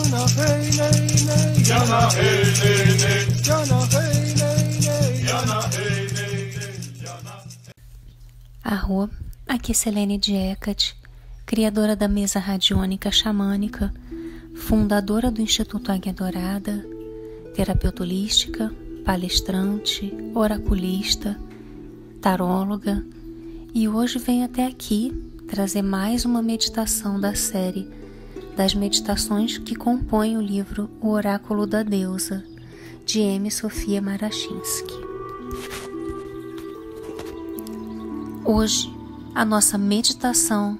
Jana hey nay nay. Jana hey nay nay. Jana hey nay nay. Jana hey nay nay. Aqui é Selene Diecat, criadora da mesa radiônica xamânica, fundadora do Instituto Águia Dourada, terapeuta holística, palestrante, oraculista, taróloga, e hoje venho até aqui trazer mais uma meditação da série das meditações que compõem o livro O Oráculo da Deusa, de M. Sofia Marachinsky. Hoje, a nossa meditação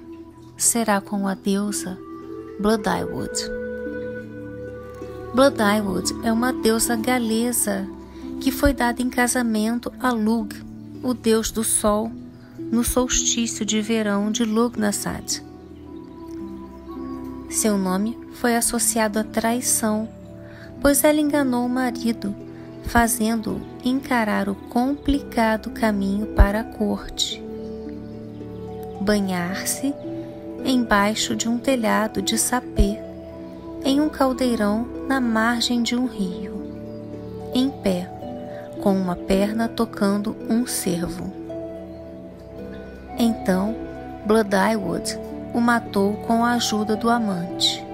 será com a deusa Blood Eyewood. Blood Eyewood é uma deusa galesa que foi dada em casamento a Lug, o deus do sol, no solstício de verão de Lugnasad. Seu nome foi associado à traição, pois ela enganou o marido, fazendo-o encarar o complicado caminho para a corte. Banhar-se embaixo de um telhado de sapê, em um caldeirão na margem de um rio, em pé, com uma perna tocando um cervo. Então, Blood Eyewood o matou com a ajuda do amante.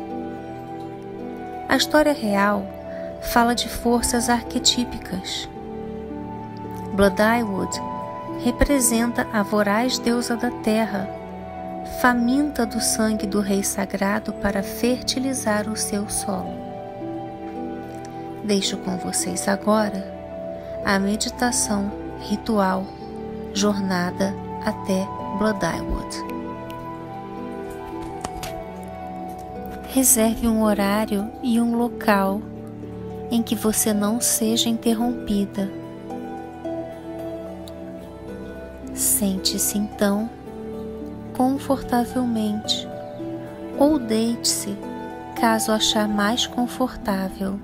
A história real fala de forças arquetípicas. Blood Eyewood representa a voraz deusa da terra, faminta do sangue do rei sagrado para fertilizar o seu solo. Deixo com vocês agora a meditação ritual Jornada até Blood Reserve um horário e um local em que você não seja interrompida. Sente-se então confortavelmente ou deite-se caso achar mais confortável.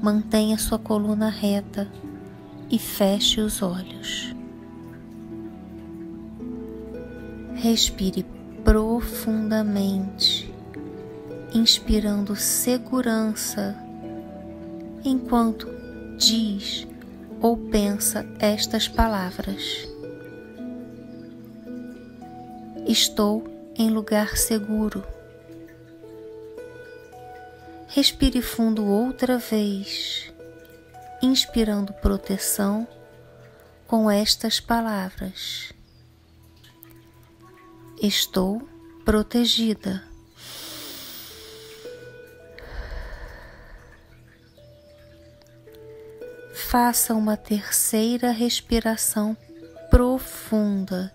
Mantenha sua coluna reta e feche os olhos. Respire profundamente inspirando segurança enquanto diz ou pensa estas palavras. Estou em lugar seguro. Respire fundo outra vez, inspirando proteção com estas palavras. Estou protegida. Faça uma terceira respiração profunda,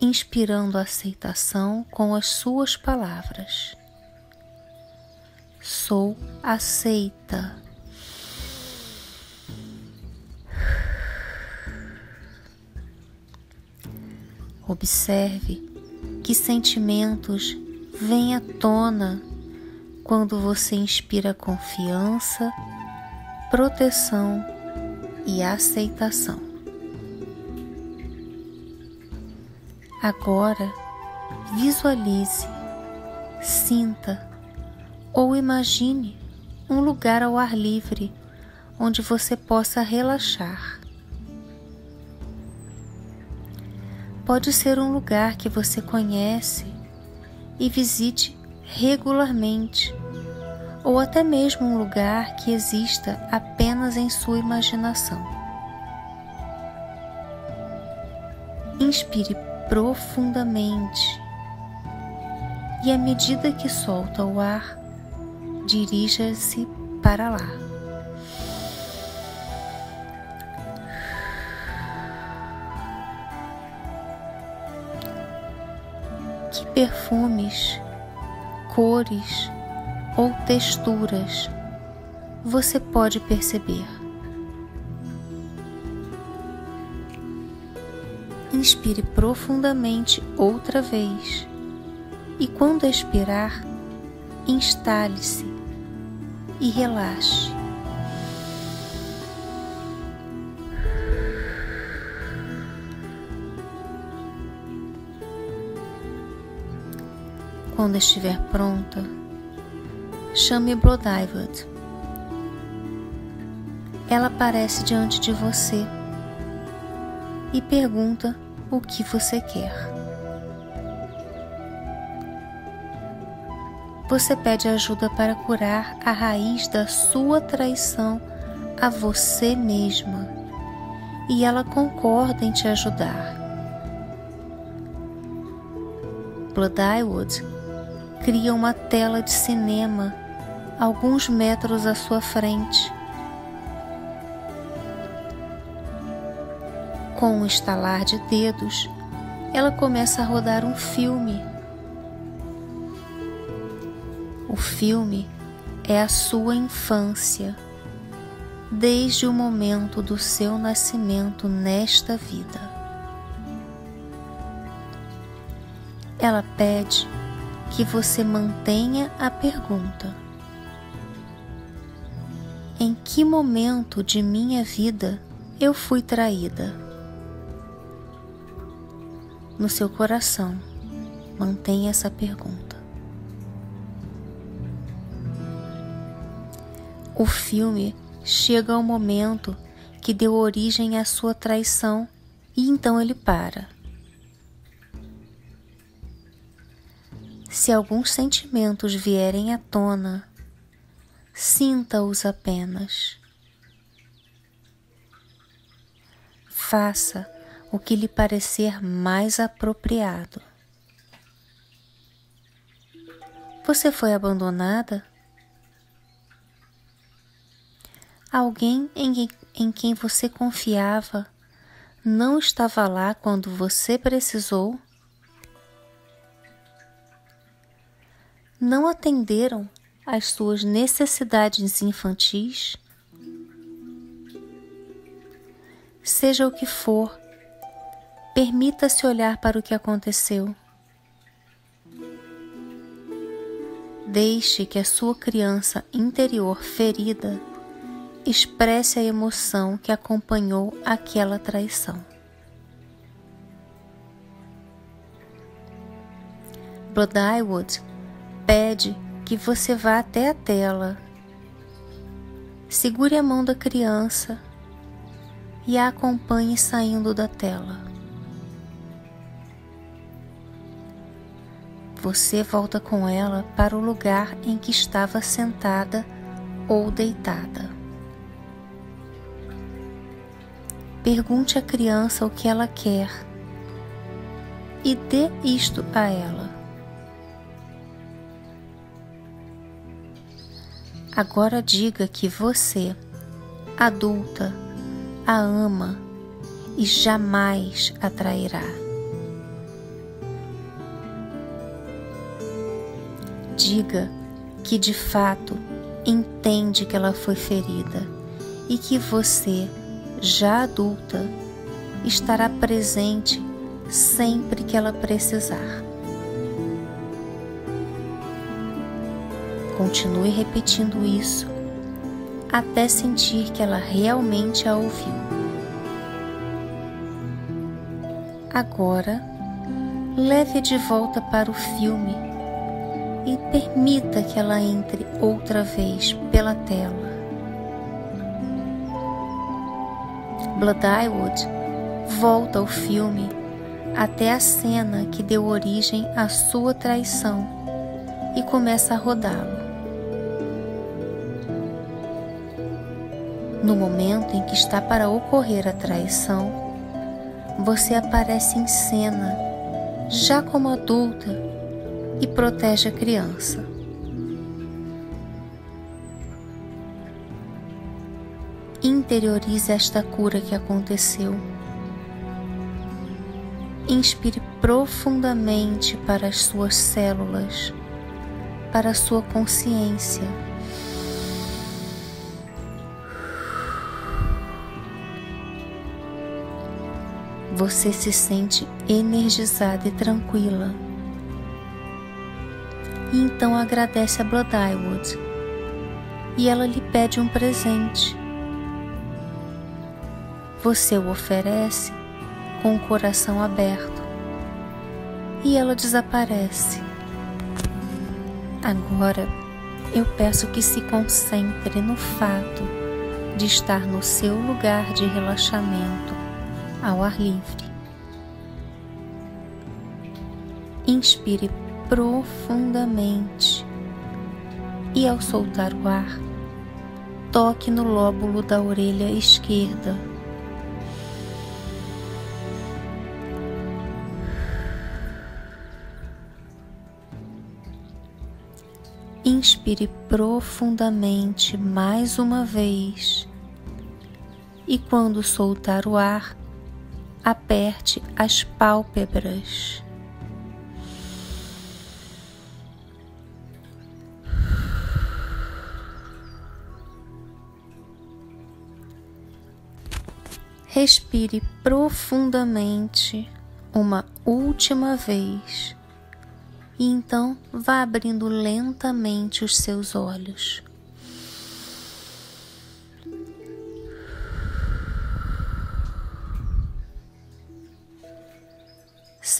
inspirando aceitação com as suas palavras. Sou aceita. Observe que sentimentos vêm à tona quando você inspira confiança, proteção e aceitação. Agora, visualize, sinta ou imagine um lugar ao ar livre onde você possa relaxar. Pode ser um lugar que você conhece e visite regularmente ou até mesmo um lugar que exista apenas em sua imaginação. Inspire profundamente e, à medida que solta o ar, dirija-se para lá. Que perfumes, cores, ou texturas você pode perceber. Inspire profundamente outra vez e, quando expirar, instale-se e relaxe. Quando estiver pronta, chame Bloodived. Ela aparece diante de você e pergunta o que você quer. Você pede ajuda para curar a raiz da sua traição a você mesma e ela concorda em te ajudar. Bloodywood cria uma tela de cinema alguns metros à sua frente. Com um estalar de dedos, ela começa a rodar um filme. O filme é a sua infância, desde o momento do seu nascimento nesta vida. Ela pede que você mantenha a pergunta: Em que momento de minha vida eu fui traída? no seu coração. Mantenha essa pergunta. O filme chega ao momento que deu origem à sua traição e então ele para. Se alguns sentimentos vierem à tona, sinta-os apenas. Faça o que lhe parecer mais apropriado. Você foi abandonada? Alguém em, em quem você confiava não estava lá quando você precisou? Não atenderam às suas necessidades infantis? Seja o que for, Permita-se olhar para o que aconteceu. Deixe que a sua criança interior ferida expresse a emoção que acompanhou aquela traição. Bloodwood pede que você vá até a tela, segure a mão da criança e a acompanhe saindo da tela. você volta com ela para o lugar em que estava sentada ou deitada. Pergunte à criança o que ela quer e dê isto a ela. Agora diga que você, adulta, a ama e jamais a trairá. diga que de fato entende que ela foi ferida e que você, já adulta, estará presente sempre que ela precisar. Continue repetindo isso até sentir que ela realmente a ouviu. Agora, leve de volta para o filme e permita que ela entre outra vez pela tela. Bloodwood volta ao filme até a cena que deu origem à sua traição e começa a rodá-lo. No momento em que está para ocorrer a traição, você aparece em cena, já como adulta e protege a criança. Interiorize esta cura que aconteceu. Inspire profundamente para as suas células, para a sua consciência. Você se sente energizada e tranquila e então agradece a Bloodwood. E ela lhe pede um presente. Você o oferece com o coração aberto e ela desaparece. Agora, eu peço que se concentre no fato de estar no seu lugar de relaxamento ao ar livre. Inspire profundamente e, ao soltar o ar, toque no lóbulo da orelha esquerda. Inspire profundamente mais uma vez e, quando soltar o ar, aperte as pálpebras. Respire profundamente uma última vez e então vá abrindo lentamente os seus olhos.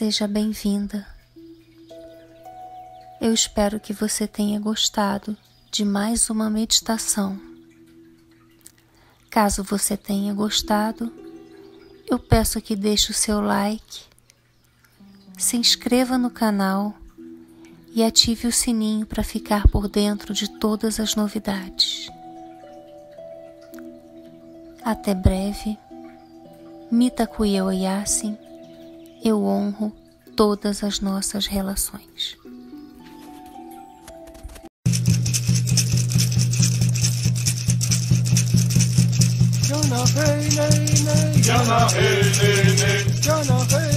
Seja bem-vinda. Eu espero que você tenha gostado de mais uma meditação. Caso você tenha gostado, eu peço que deixe o seu like, se inscreva no canal e ative o sininho para ficar por dentro de todas as novidades. Até breve. Mitakuye Oyasin, eu honro todas as nossas relações. Jana hey, hey, hey. Jana hey, hey, hey. Jana hey.